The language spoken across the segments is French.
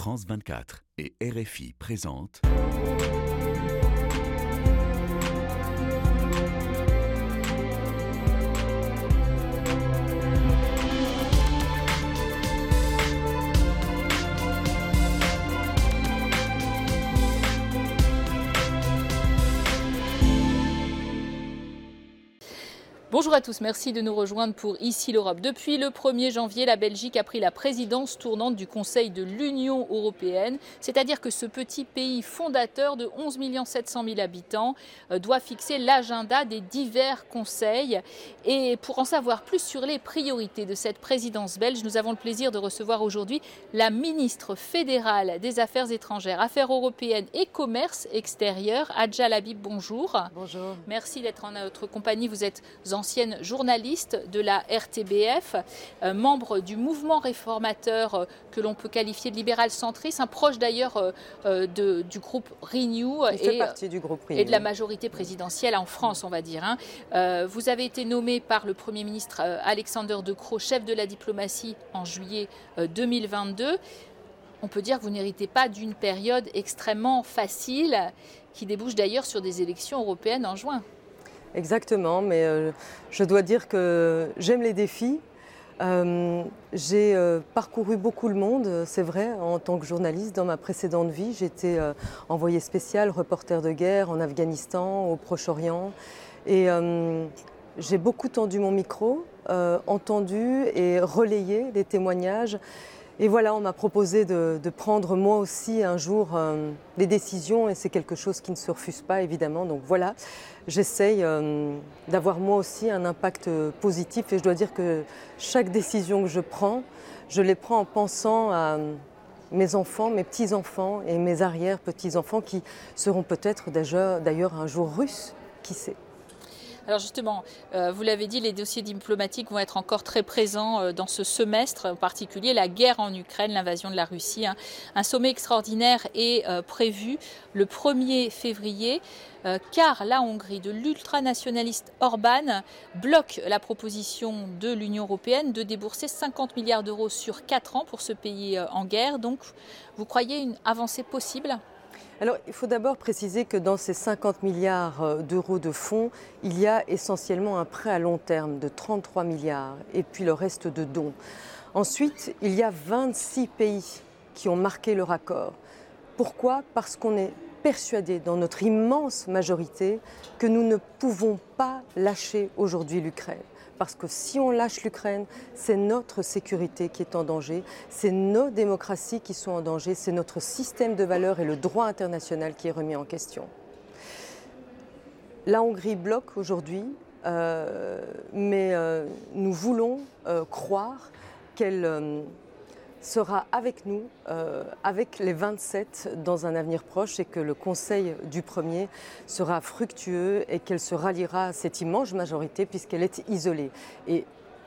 France 24 et RFI présentent. Bonjour à tous, merci de nous rejoindre pour Ici l'Europe. Depuis le 1er janvier, la Belgique a pris la présidence tournante du Conseil de l'Union européenne, c'est-à-dire que ce petit pays fondateur de 11 700 000 habitants euh, doit fixer l'agenda des divers conseils. Et pour en savoir plus sur les priorités de cette présidence belge, nous avons le plaisir de recevoir aujourd'hui la ministre fédérale des Affaires étrangères, Affaires européennes et Commerce extérieur, Adja Labib. Bonjour. Bonjour. Merci d'être en notre compagnie. Vous êtes ancienne journaliste de la RTBF, euh, membre du mouvement réformateur euh, que l'on peut qualifier de libéral centriste, un proche d'ailleurs euh, du groupe Renew et, du groupe et, de la majorité présidentielle en France, on va dire. Hein. vous avez été nommé par le Premier ministre Alexander De Croo, chef de la diplomatie en juillet 2022 on peut dire que vous n'héritez pas d'une période extrêmement facile, qui débouche d'ailleurs sur des élections européennes en juin. Exactement, mais euh, je dois dire que j'aime les défis. Euh, j'ai euh, parcouru beaucoup le monde, c'est vrai, en tant que journaliste. Dans ma précédente vie, j'étais envoyé spécial, reporter de guerre en Afghanistan, au Proche-Orient. Et j'ai beaucoup tendu mon micro, entendu et relayé les témoignages. Et voilà, on m'a proposé de, prendre moi aussi un jour euh, les décisions et c'est quelque chose qui ne se refuse pas évidemment. Donc voilà, j'essaye euh, d'avoir moi aussi un impact positif et je dois dire que chaque décision que je prends, je les prends en pensant à mes enfants, mes petits-enfants et mes arrière-petits-enfants qui seront peut-être d'ailleurs un jour russes, qui sait. Alors justement, euh, vous l'avez dit, les dossiers diplomatiques vont être encore très présents euh, dans ce semestre, en particulier la guerre en Ukraine, l'invasion de la Russie. Hein. Un sommet extraordinaire est euh, prévu le 1er février. car la Hongrie de l'ultranationaliste Orban bloque la proposition de l'Union européenne de débourser 50 milliards d'euros sur 4 ans pour ce pays en guerre. Donc, vous croyez une avancée possible? Alors, il faut d'abord préciser que dans ces 50 milliards euh, d'euros de fonds, il y a essentiellement un prêt à long terme de 33 milliards et puis le reste de dons. Ensuite, il y a 26 pays qui ont marqué leur accord. Pourquoi? Parce qu'on est persuadé dans notre immense majorité que nous ne pouvons pas lâcher aujourd'hui l'Ukraine parce que si on lâche l'Ukraine, c'est notre sécurité qui est en danger, c'est nos démocraties qui sont en danger, c'est notre système de valeurs et le droit international qui est remis en question. La Hongrie bloque aujourd'hui, euh, mais euh, nous voulons euh, croire qu'elle sera avec nous, euh, avec les 27 dans un avenir proche et que le Conseil du premier sera fructueux et qu'elle se ralliera à cette immense majorité puisqu'elle est isolée. Et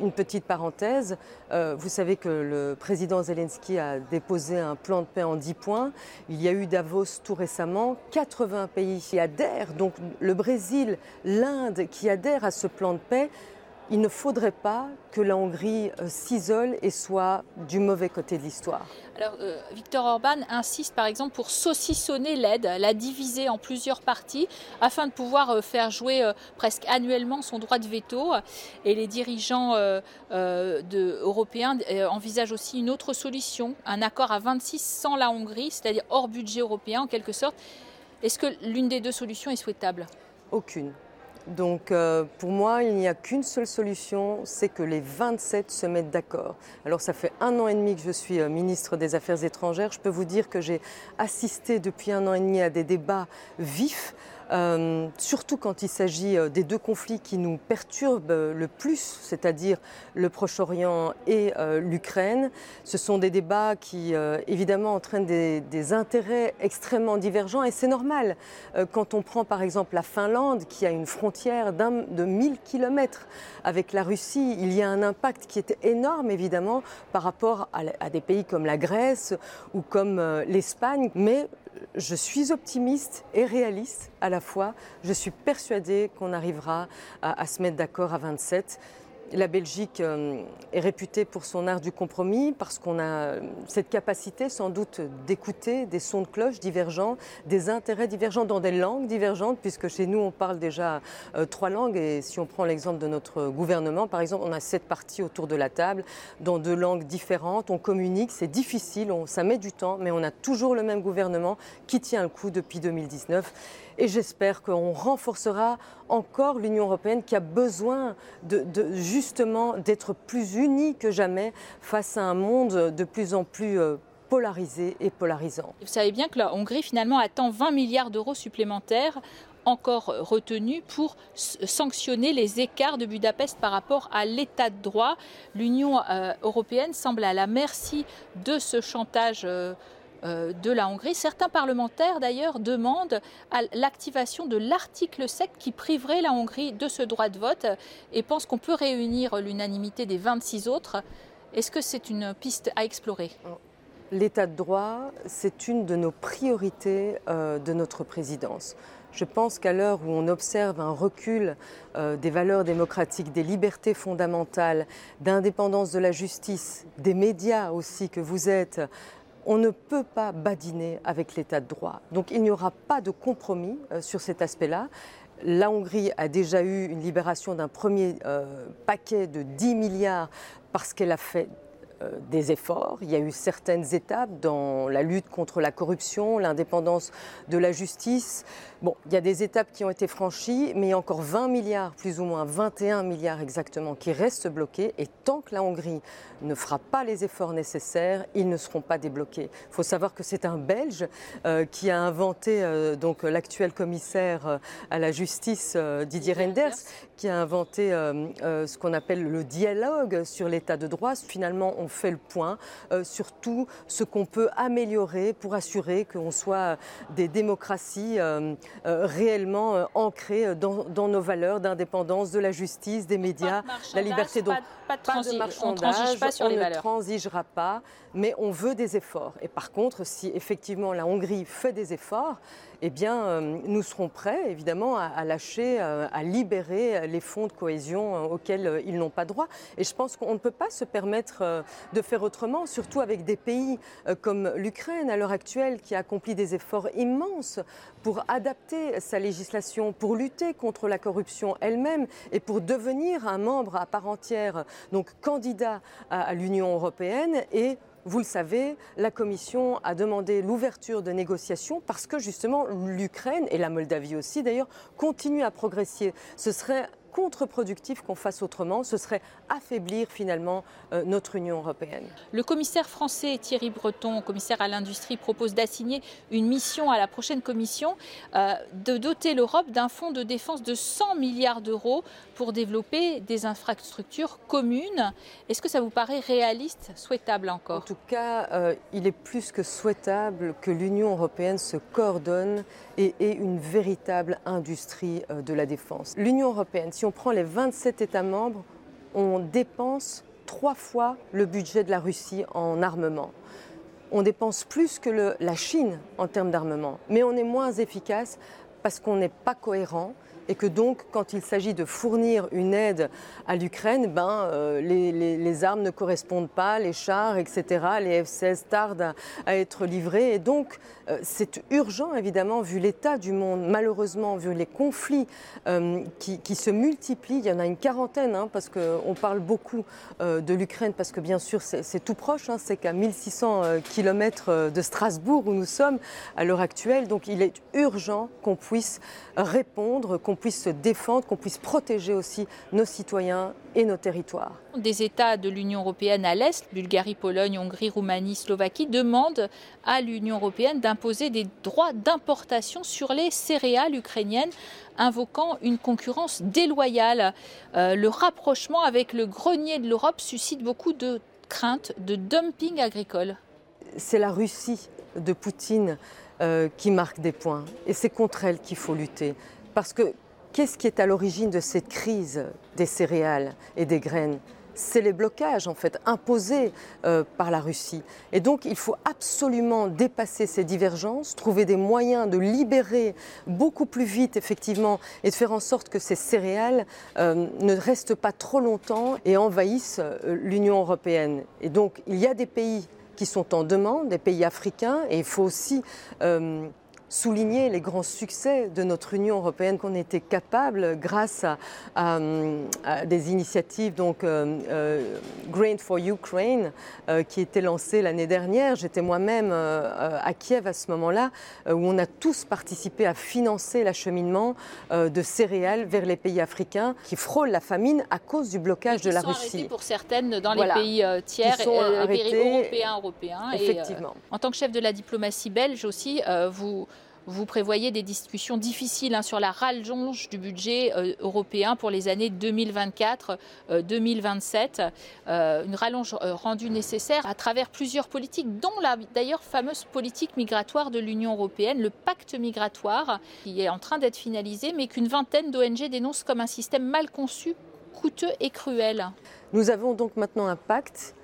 une petite parenthèse, euh, vous savez que le président Zelensky a déposé un plan de paix en 10 points. Il y a eu Davos tout récemment, 80 pays qui adhèrent, donc le Brésil, l'Inde qui adhèrent à ce plan de paix il ne faudrait pas que la Hongrie euh, s'isole et soit du mauvais côté de l'histoire. Alors, euh, Victor Orban insiste par exemple pour saucissonner l'aide, la diviser en plusieurs parties afin de pouvoir euh, faire jouer presque annuellement son droit de veto. Et les dirigeants européens envisagent aussi une autre solution, un accord à 26 sans la Hongrie, c'est-à-dire hors budget européen en quelque sorte. Est-ce que l'une des deux solutions est souhaitable? Aucune. Donc euh, pour moi, il n'y a qu'une seule solution, c'est que les 27 se mettent d'accord. Alors ça fait un an et demi que je suis euh, ministre des Affaires étrangères. Je peux vous dire que j'ai assisté depuis un an et demi à des débats vifs euh, surtout quand il s'agit euh, des deux conflits qui nous perturbent le plus, c'est-à-dire le Proche-Orient et euh, l'Ukraine. Ce sont des débats qui, évidemment, entraînent des, intérêts extrêmement divergents et c'est normal. quand on prend par exemple la Finlande, qui a une frontière de 1000 kilomètres avec la Russie, il y a un impact qui est énorme, évidemment, par rapport à, à des pays comme la Grèce ou comme l'Espagne, mais je suis optimiste et réaliste à la fois. Je suis persuadée qu'on arrivera à, se mettre d'accord à 27. La Belgique euh, est réputée pour son art du compromis, parce qu'on a cette capacité sans doute d'écouter des sons de cloche divergents, des intérêts divergents dans des langues divergentes, puisque chez nous on parle déjà euh, trois langues, et si on prend l'exemple de notre gouvernement, par exemple, on a sept partis autour de la table, dans deux langues différentes, on communique, c'est difficile, ça met du temps, mais on a toujours le même gouvernement qui tient le coup depuis 2019. Et j'espère qu'on renforcera encore l'Union européenne qui a besoin justement d'être plus unie que jamais face à un monde de plus en plus euh, polarisé et polarisant. Vous savez bien que la Hongrie finalement attend 20 milliards d'euros supplémentaires encore retenus pour sanctionner les écarts de Budapest par rapport à l'état de droit. L'Union euh, européenne semble à la merci de ce chantage. Euh, de la Hongrie. Certains parlementaires d'ailleurs demandent l'activation de l'article 7 qui priverait la Hongrie de ce droit de vote et pensent qu'on peut réunir l'unanimité des 26 autres. Est-ce que c'est une piste à explorer? L'état de droit, c'est une de nos priorités euh, de notre présidence. Je pense qu'à l'heure où on observe un recul euh, des valeurs démocratiques, des libertés fondamentales, d'indépendance de la justice, des médias aussi que vous êtes, on ne peut pas badiner avec l'état de droit. Donc il n'y aura pas de compromis euh, sur cet aspect-là. La Hongrie a déjà eu une libération d'un premier euh, paquet de 10 milliards parce qu'elle a fait des efforts. Il y a eu certaines étapes dans la lutte contre la corruption, l'indépendance de la justice. Bon, il y a des étapes qui ont été franchies, mais il y a encore 20 milliards, plus ou moins 21 milliards exactement, qui restent bloqués. Et tant que la Hongrie ne fera pas les efforts nécessaires, ils ne seront pas débloqués. Il faut savoir que c'est un Belge euh, qui a inventé, euh, donc l'actuel commissaire à la justice, Didier Renders, qui a inventé ce qu'on appelle le dialogue sur l'état de droit. Finalement, on fait le point euh, sur tout ce qu'on peut améliorer pour assurer qu'on soit des démocraties euh, euh, réellement ancrées dans, nos valeurs d'indépendance, de la justice, des médias, la liberté. Donc, pas, de, pas de marchandage, pas sur on les ne transigera pas, mais on veut des efforts. Et par contre, si effectivement la Hongrie fait des efforts, eh bien, euh, nous serons prêts, évidemment, à, lâcher, euh, à libérer les fonds de cohésion euh, auxquels ils n'ont pas droit. Et je pense qu'on ne peut pas se permettre de faire autrement, surtout avec des pays comme l'Ukraine à l'heure actuelle, qui accomplit des efforts immenses pour adapter sa législation, pour lutter contre la corruption elle-même et pour devenir un membre à part entière, donc candidat à l'Union européenne et vous le savez, la Commission a demandé l'ouverture de négociations parce que justement l'Ukraine et la Moldavie aussi d'ailleurs continuent à progresser. Ce serait contre-productif qu'on fasse autrement, ce serait affaiblir finalement euh, notre Union européenne. Le commissaire français Thierry Breton, commissaire à l'industrie, propose d'assigner une mission à la prochaine commission euh, de doter l'Europe d'un fonds de défense de 100 milliards d'euros pour développer des infrastructures communes. Est-ce que ça vous paraît réaliste, souhaitable encore? En tout cas, euh, il est plus que souhaitable que l'Union européenne se coordonne et une véritable industrie de la défense. L'Union européenne, si on prend les 27 États membres, on dépense trois fois le budget de la Russie en armement. On dépense plus que la Chine en termes d'armement, mais on est moins efficace parce qu'on n'est pas cohérent et que donc quand il s'agit de fournir une aide à l'Ukraine, ben, euh, les, armes ne correspondent pas, les chars, etc., les F-16 tardent à, être livrés. Et donc euh, c'est urgent, évidemment, vu l'état du monde, malheureusement, vu les conflits euh, qui, se multiplient. Il y en a une quarantaine, hein, parce qu'on parle beaucoup de l'Ukraine, parce que bien sûr c'est tout proche, hein, c'est qu'à 1600 km de Strasbourg où nous sommes à l'heure actuelle. Donc il est urgent qu'on puisse répondre, qu'on puisse se défendre, qu'on puisse protéger aussi nos citoyens et nos territoires. Des États de l'Union européenne à l'Est, Bulgarie, Pologne, Hongrie, Roumanie, Slovaquie, demandent à l'Union européenne d'imposer des droits d'importation sur les céréales ukrainiennes, invoquant une concurrence déloyale. Euh, le rapprochement avec le grenier de l'Europe suscite beaucoup de craintes de dumping agricole. C'est la Russie de Poutine euh, qui marque des points. Et c'est contre elle qu'il faut lutter. Parce que qu'est-ce qui est à l'origine de cette crise des céréales et des graines? C'est les blocages en fait imposés euh, par la Russie. Et donc il faut absolument dépasser ces divergences, trouver des moyens de libérer beaucoup plus vite effectivement et de faire en sorte que ces céréales euh, ne restent pas trop longtemps et envahissent euh, l'Union européenne. Et donc il y a des pays qui sont en demande, des pays africains, et il faut aussi souligner les grands succès de notre Union européenne qu'on était capable, grâce à, des initiatives, donc euh, euh, Grain for Ukraine, euh, qui était lancée l'année dernière. J'étais moi-même à Kiev à ce moment-là, où on a tous participé à financer l'acheminement de céréales vers les pays africains qui frôlent la famine à cause du blocage de la sont Russie. pour certaines dans les pays tiers, les pays européens, européens. Effectivement. en tant que chef de la diplomatie belge aussi, vous vous prévoyez des discussions difficiles hein, sur la rallonge du budget euh, européen pour les années 2024-2027. Euh, euh, une rallonge rendue nécessaire à travers plusieurs politiques, dont la d'ailleurs fameuse politique migratoire de l'Union européenne, le pacte migratoire, qui est en train d'être finalisé, mais qu'une vingtaine d'ONG dénoncent comme un système mal conçu, coûteux et cruel. Nous avons donc maintenant un pacte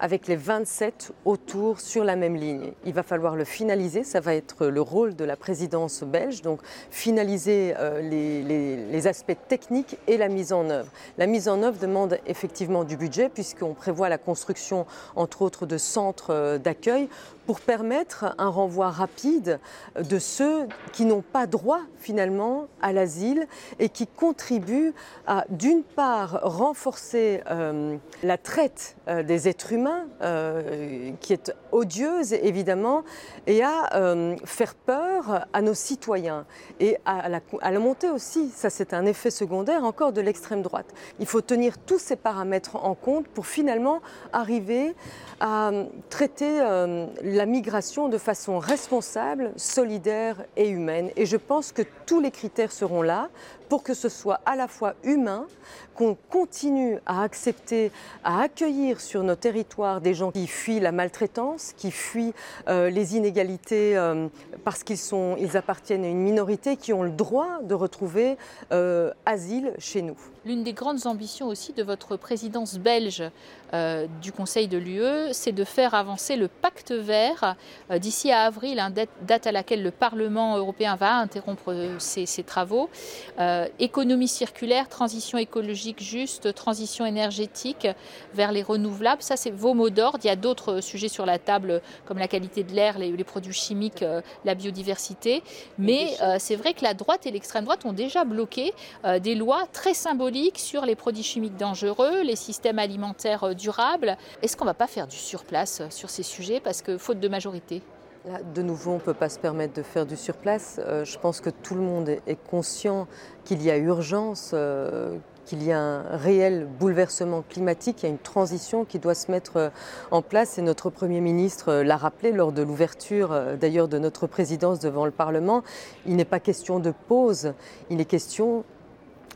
avec les 27 autour sur la même ligne. Il va falloir le finaliser, ça va être le rôle de la présidence belge, donc finaliser euh, les, aspects techniques et la mise en œuvre. La mise en œuvre demande effectivement du budget puisqu'on prévoit la construction entre autres de centres euh, d'accueil pour permettre un renvoi rapide de ceux qui n'ont pas droit finalement à l'asile et qui contribuent à d'une part renforcer euh, la traite des êtres humains euh, qui est odieuse évidemment, et à euh, faire peur à nos citoyens et à la, la montée aussi, ça c'est un effet secondaire encore de l'extrême droite. Il faut tenir tous ces paramètres en compte pour finalement arriver à traiter euh, la migration de façon responsable, solidaire et humaine. Et je pense que tous les critères seront là pour que ce soit à la fois humain, qu'on continue à accepter, à accueillir sur nos territoires des gens qui fuient la maltraitance, qui fuient euh, les inégalités euh, parce qu'ils sont, ils appartiennent à une minorité, qui ont le droit de retrouver euh, asile chez nous. L'une des grandes ambitions aussi de votre présidence belge du Conseil de l'UE, c'est de faire avancer le pacte vert d'ici à avril, hein, date à laquelle le Parlement européen va interrompre ses, ses travaux. économie circulaire, transition écologique juste, transition énergétique vers les renouvelables, ça c'est vos mots d'ordre. Il y a d'autres sujets sur la table comme la qualité de l'air, les, produits chimiques, euh, la biodiversité. Mais euh, c'est vrai que la droite et l'extrême droite ont déjà bloqué euh, des lois très symboliques sur les produits chimiques dangereux, les systèmes alimentaires durables. Est-ce qu'on ne va pas faire du surplace sur ces sujets? Parce que faute de nouveau, on ne peut pas se permettre de faire du surplace. je pense que tout le monde est conscient qu'il y a urgence, qu'il y a un réel bouleversement climatique, il y a une transition qui doit se mettre euh, en place et notre Premier ministre euh, l'a rappelé lors de l'ouverture euh, d'ailleurs de notre présidence devant le Parlement. Il n'est pas question de pause, il est question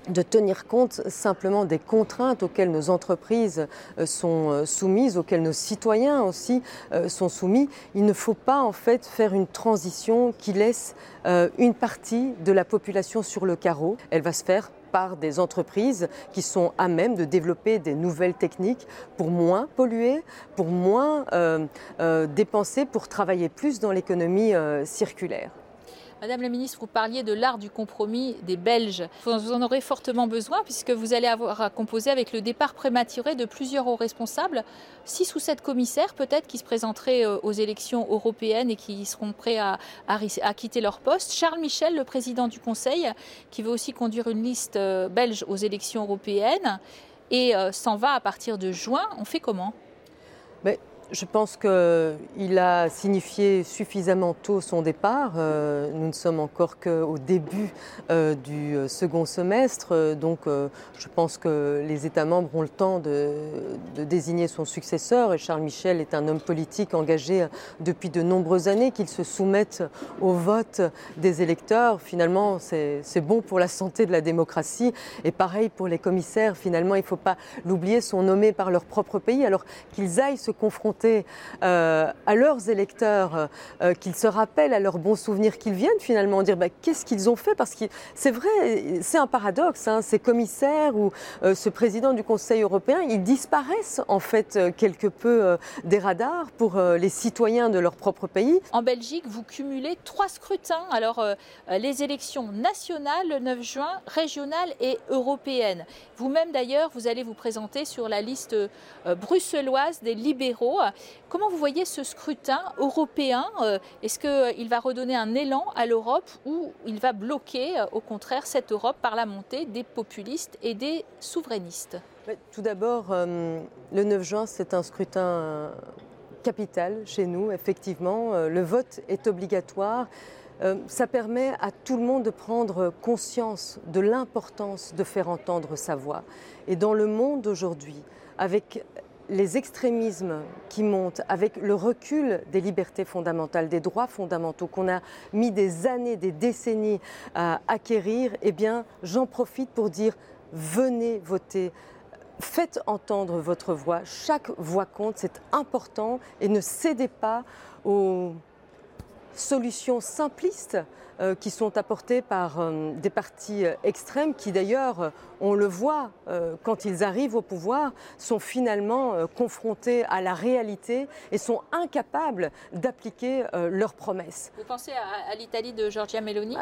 de tenir compte simplement des contraintes auxquelles nos entreprises sont soumises, auxquelles nos citoyens aussi sont soumis. Il ne faut pas en fait faire une transition qui laisse une partie de la population sur le carreau. Elle va se faire par des entreprises qui sont à même de développer des nouvelles techniques pour moins polluer, pour moins euh, euh, dépenser, pour travailler plus dans l'économie euh, circulaire. Madame la ministre, vous parliez de l'art du compromis des Belges. Vous en aurez fortement besoin puisque vous allez avoir à composer avec le départ prématuré de plusieurs hauts responsables, six ou sept commissaires peut-être qui se présenteraient euh, aux élections européennes et qui seront prêts à, quitter leur poste. Charles Michel, le président du Conseil, qui veut aussi conduire une liste euh, belge aux élections européennes et euh, s'en va à partir de juin. On fait comment? Je pense qu'il a signifié suffisamment tôt son départ. Euh, nous ne sommes encore qu'au début euh, du euh, second semestre, donc je pense que les États membres ont le temps de, désigner son successeur. Et Charles Michel est un homme politique engagé depuis de nombreuses années, qu'il se soumette au vote des électeurs. Finalement, c'est bon pour la santé de la démocratie. Et pareil pour les commissaires, finalement, il ne faut pas l'oublier, sont nommés par leur propre pays, alors qu'ils aillent se confronter présenter à leurs électeurs, qu'ils se rappellent à leurs bons souvenirs, qu'ils viennent finalement dire bah, qu'est-ce qu'ils ont fait, parce que c'est vrai, c'est un paradoxe, hein, ces commissaires ou ce président du Conseil européen, ils disparaissent en fait quelque peu des radars pour les citoyens de leur propre pays. En Belgique, vous cumulez trois scrutins. Alors, euh, les élections nationales le 9 juin, régionales et européennes. Vous-même, d'ailleurs, vous allez vous présenter sur la liste euh, bruxelloise des libéraux. Comment vous voyez ce scrutin européen euh, Est-ce qu'il va redonner un élan à l'Europe ou il va bloquer, au contraire, cette Europe par la montée des populistes et des souverainistes? Tout d'abord, le 9 juin, c'est un scrutin capital chez nous, effectivement. Euh, le vote est obligatoire. Euh, ça permet à tout le monde de prendre conscience de l'importance de faire entendre sa voix. Et dans le monde d'aujourd'hui, avec les extrémismes qui montent, avec le recul des libertés fondamentales, des droits fondamentaux qu'on a mis des années, des décennies à acquérir, eh bien, j'en profite pour dire venez voter faites entendre votre voix. Chaque voix compte, c'est important et ne cédez pas aux solutions simplistes euh, qui sont apportées par euh, des partis euh, extrêmes qui d'ailleurs, on le voit, quand ils arrivent au pouvoir, sont finalement confrontés à la réalité et sont incapables d'appliquer leurs promesses. Vous pensez à, l'Italie de Giorgia Meloni?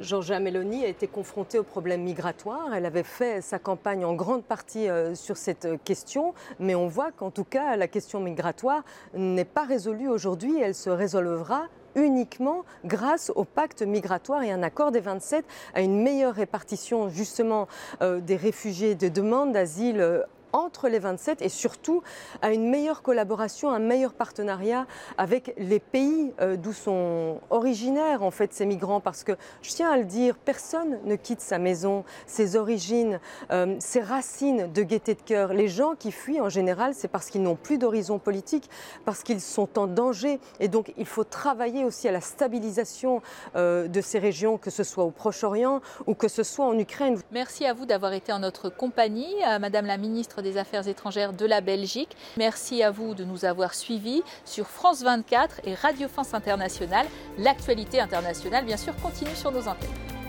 Giorgia Meloni a été confrontée au problème migratoire. Elle avait fait sa campagne en grande partie sur cette question, mais on voit qu'en tout cas, la question migratoire n'est pas résolue aujourd'hui. Elle se résolvera uniquement grâce au pacte migratoire et un accord des 27 à une meilleure répartition justement euh, des réfugiés de demande d'asile euh, entre les 27 et surtout à une meilleure collaboration, un meilleur partenariat avec les pays euh, d'où sont originaires en fait ces migrants parce que je tiens à le dire, personne ne quitte sa maison, ses origines, euh, ses racines de gaieté de cœur. Les gens qui fuient en général, c'est parce qu'ils n'ont plus d'horizon politique, parce qu'ils sont en danger et donc il faut travailler aussi à la stabilisation euh, de ces régions, que ce soit au Proche-Orient ou que ce soit en Ukraine. Merci à vous d'avoir été en notre compagnie, Madame la ministre des Affaires étrangères de la Belgique. Merci à vous de nous avoir suivis sur France 24 et Radio France Internationale. L'actualité internationale, bien sûr, continue sur nos antennes.